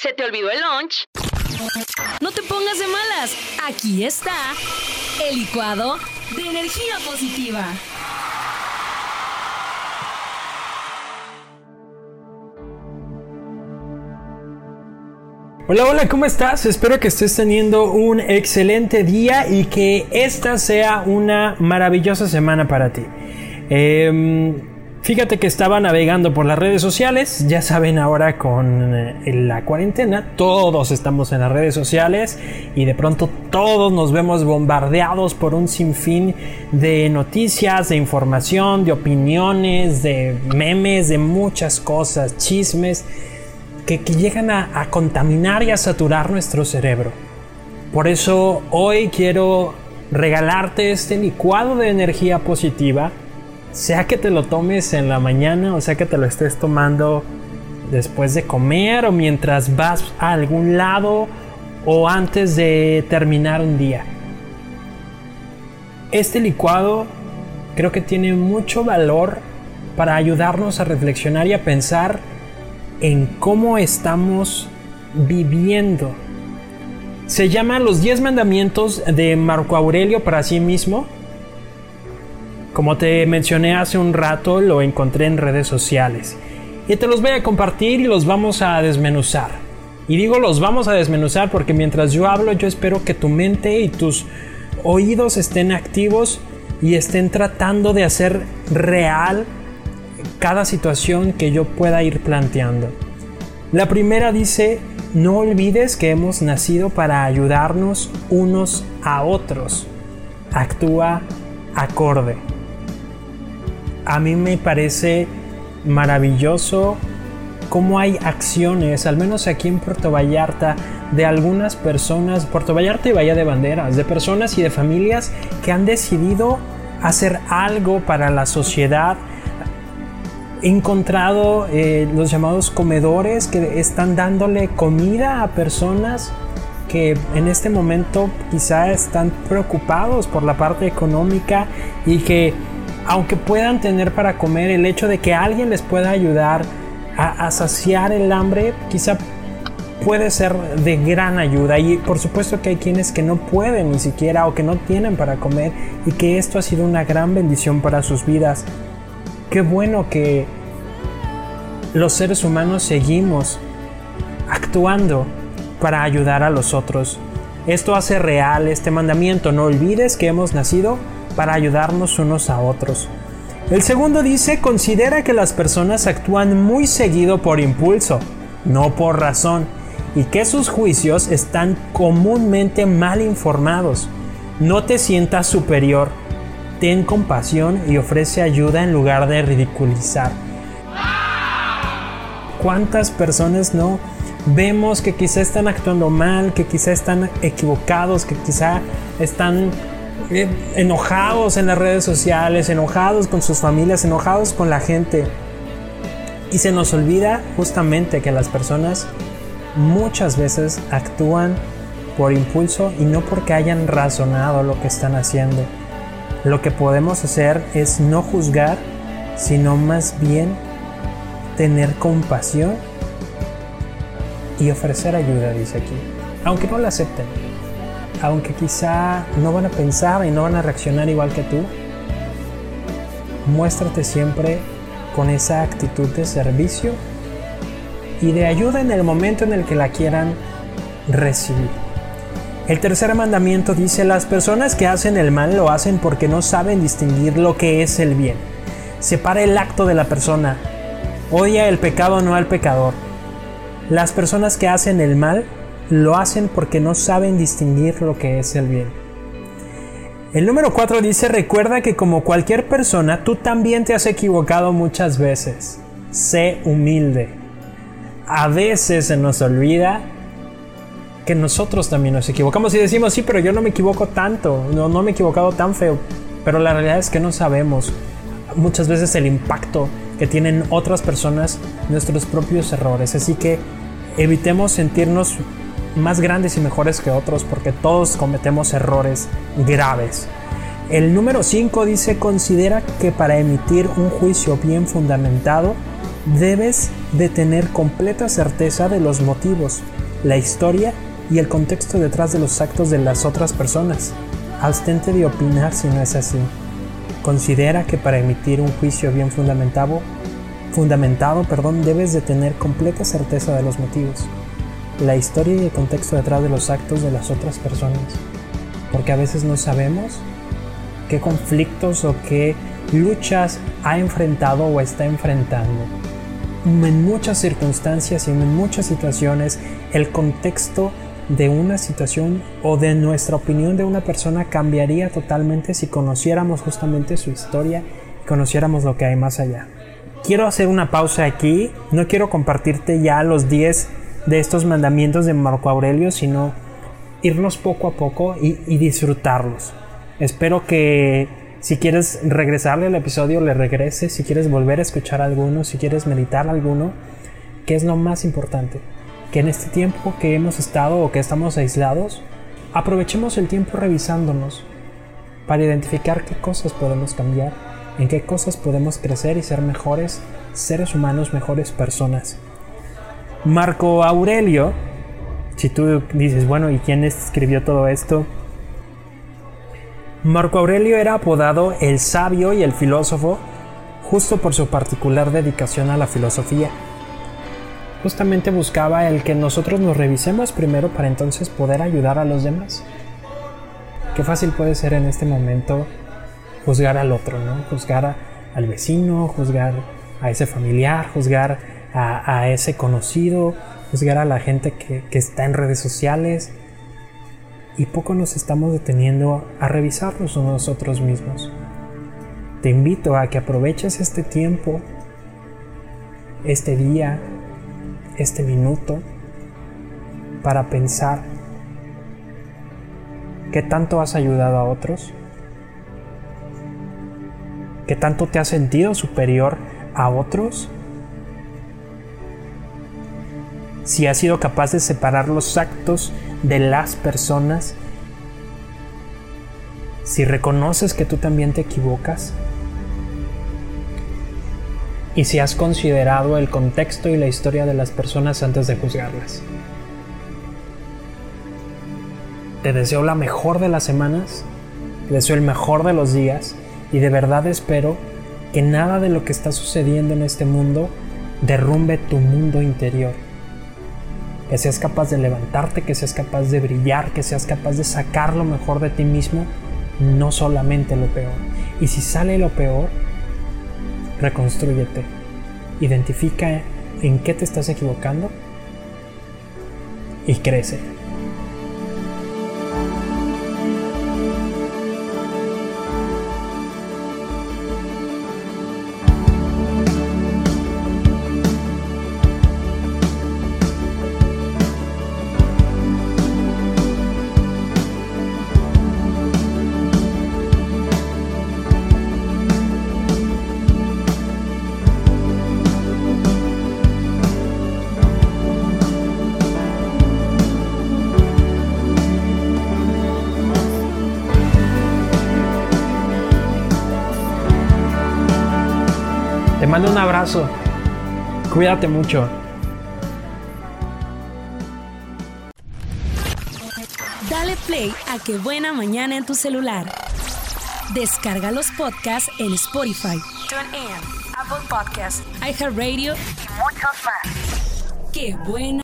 ¿Se te olvidó el lunch? No te pongas de malas. Aquí está el licuado de energía positiva. Hola, hola, ¿cómo estás? Espero que estés teniendo un excelente día y que esta sea una maravillosa semana para ti. Em, fíjate que estaba navegando por las redes sociales, ya saben ahora con eh, la cuarentena, todos estamos en las redes sociales y de pronto todos nos vemos bombardeados por un sinfín de noticias, de información, de opiniones, de memes, de muchas cosas, chismes que, llegan a, contaminar y a saturar nuestro cerebro. Por eso hoy quiero regalarte este licuado de energía positiva, sea que te lo tomes en la mañana o sea que te lo estés tomando después de comer o mientras vas a algún lado o antes de terminar un día. Este licuado creo que tiene mucho valor para ayudarnos a reflexionar y a pensar en cómo estamos viviendo. Se llama Los 10 Mandamientos de Marco Aurelio para sí mismo. Como te mencioné hace un rato, lo encontré en redes sociales. Y te los voy a compartir y los vamos a desmenuzar. Y digo los vamos a desmenuzar porque mientras yo hablo yo espero que tu mente y tus oídos estén activos y estén tratando de hacer real cada situación que yo pueda ir planteando. La primera dice, no olvides que hemos nacido para ayudarnos unos a otros. Actúa acorde. A mí me parece maravilloso cómo hay acciones, al menos aquí en Puerto Vallarta, de algunas personas, Puerto Vallarta y Bahía de Banderas, de personas y de familias que han decidido hacer algo para la sociedad, He encontrado eh, los llamados comedores que están dándole comida a personas que en este momento quizá están preocupados por la parte económica y que aunque puedan tener para comer, el hecho de que alguien les pueda ayudar a, saciar el hambre quizá puede ser de gran ayuda y por supuesto que hay quienes que no pueden ni siquiera o que no tienen para comer y que esto ha sido una gran bendición para sus vidas qué bueno que los seres humanos seguimos actuando para ayudar a los otros. Esto hace real este mandamiento. No olvides que hemos nacido para ayudarnos unos a otros. El segundo dice, considera que las personas actúan muy seguido por impulso, no por razón, y que sus juicios están comúnmente mal informados. No te sientas superior ten compasión y ofrece ayuda en lugar de ridiculizar. ¿Cuántas personas no vemos que quizá están actuando mal, que quizá están equivocados, que quizá están enojados en las redes sociales, enojados con sus familias, enojados con la gente? Y se nos olvida justamente que las personas muchas veces actúan por impulso y no porque hayan razonado lo que están haciendo. Lo que podemos hacer es no juzgar, sino más bien tener compasión y ofrecer ayuda, dice aquí. Aunque no la acepten, aunque quizá no van a pensar y no van a reaccionar igual que tú, muéstrate siempre con esa actitud de servicio y de ayuda en el momento en el que la quieran recibir. El tercer mandamiento dice, las personas que hacen el mal lo hacen porque no saben distinguir lo que es el bien. Separa el acto de la persona. Odia el pecado no al pecador. Las personas que hacen el mal lo hacen porque no saben distinguir lo que es el bien. El número 4 dice, recuerda que como cualquier persona, tú también te has equivocado muchas veces. Sé humilde. A veces se nos olvida que nosotros también nos equivocamos y decimos, sí, pero yo no me equivoco tanto, no, no me he equivocado tan feo. Pero la realidad es que no sabemos muchas veces el impacto que tienen otras personas nuestros propios errores. Así que evitemos sentirnos más grandes y mejores que otros porque todos cometemos errores graves. El número 5 dice, considera que para emitir un juicio bien fundamentado debes de tener completa certeza de los motivos, la historia y el contexto detrás de los actos de las otras personas. Abstente de opinar si no es así. Considera que para emitir un juicio bien fundamentado, fundamentado, perdón, debes de tener completa certeza de los motivos, la historia y el contexto detrás de los actos de las otras personas, porque a veces no sabemos qué conflictos o qué luchas ha enfrentado o está enfrentando. En muchas circunstancias y en muchas situaciones el contexto de una situación o de nuestra opinión de una persona cambiaría totalmente si conociéramos justamente su historia y conociéramos lo que hay más allá. Quiero hacer una pausa aquí, no quiero compartirte ya los 10 de estos mandamientos de Marco Aurelio, sino irnos poco a poco y, disfrutarlos. Espero que si quieres regresarle al episodio, le regreses, si quieres volver a escuchar alguno, si quieres meditar alguno, que es lo más importante que en este tiempo que hemos estado o que estamos aislados, aprovechemos el tiempo revisándonos para identificar qué cosas podemos cambiar, en qué cosas podemos crecer y ser mejores seres humanos, mejores personas. Marco Aurelio, si tú dices, bueno, ¿y quién escribió todo esto? Marco Aurelio era apodado el sabio y el filósofo justo por su particular dedicación a la filosofía justamente buscaba el que nosotros nos revisemos primero para entonces poder ayudar a los demás. Qué fácil puede ser en este momento juzgar al otro, ¿no? Juzgar al vecino, juzgar a ese familiar, juzgar a, ese conocido, juzgar a la gente que, que está en redes sociales. Y poco nos estamos deteniendo a revisarnos nosotros mismos. Te invito a que aproveches este tiempo, este día, este minuto para pensar qué tanto has ayudado a otros, qué tanto te has sentido superior a otros, si has sido capaz de separar los actos de las personas, si reconoces que tú también te equivocas, y si has considerado el contexto y la historia de las personas antes de juzgarlas. Te deseo la mejor de las semanas, te deseo el mejor de los días y de verdad espero que nada de lo que está sucediendo en este mundo derrumbe tu mundo interior. Que seas capaz de levantarte, que seas capaz de brillar, que seas capaz de sacar lo mejor de ti mismo, no solamente lo peor. Y si sale lo peor, reconstrúyete, identifica en qué te estás equivocando y crece. Mando un abrazo. Cuídate mucho. Dale play a Qué Buena Mañana en tu celular. Descarga los podcasts en Spotify, TuneIn, Apple Podcasts, iHeartRadio y muchos más. Qué buena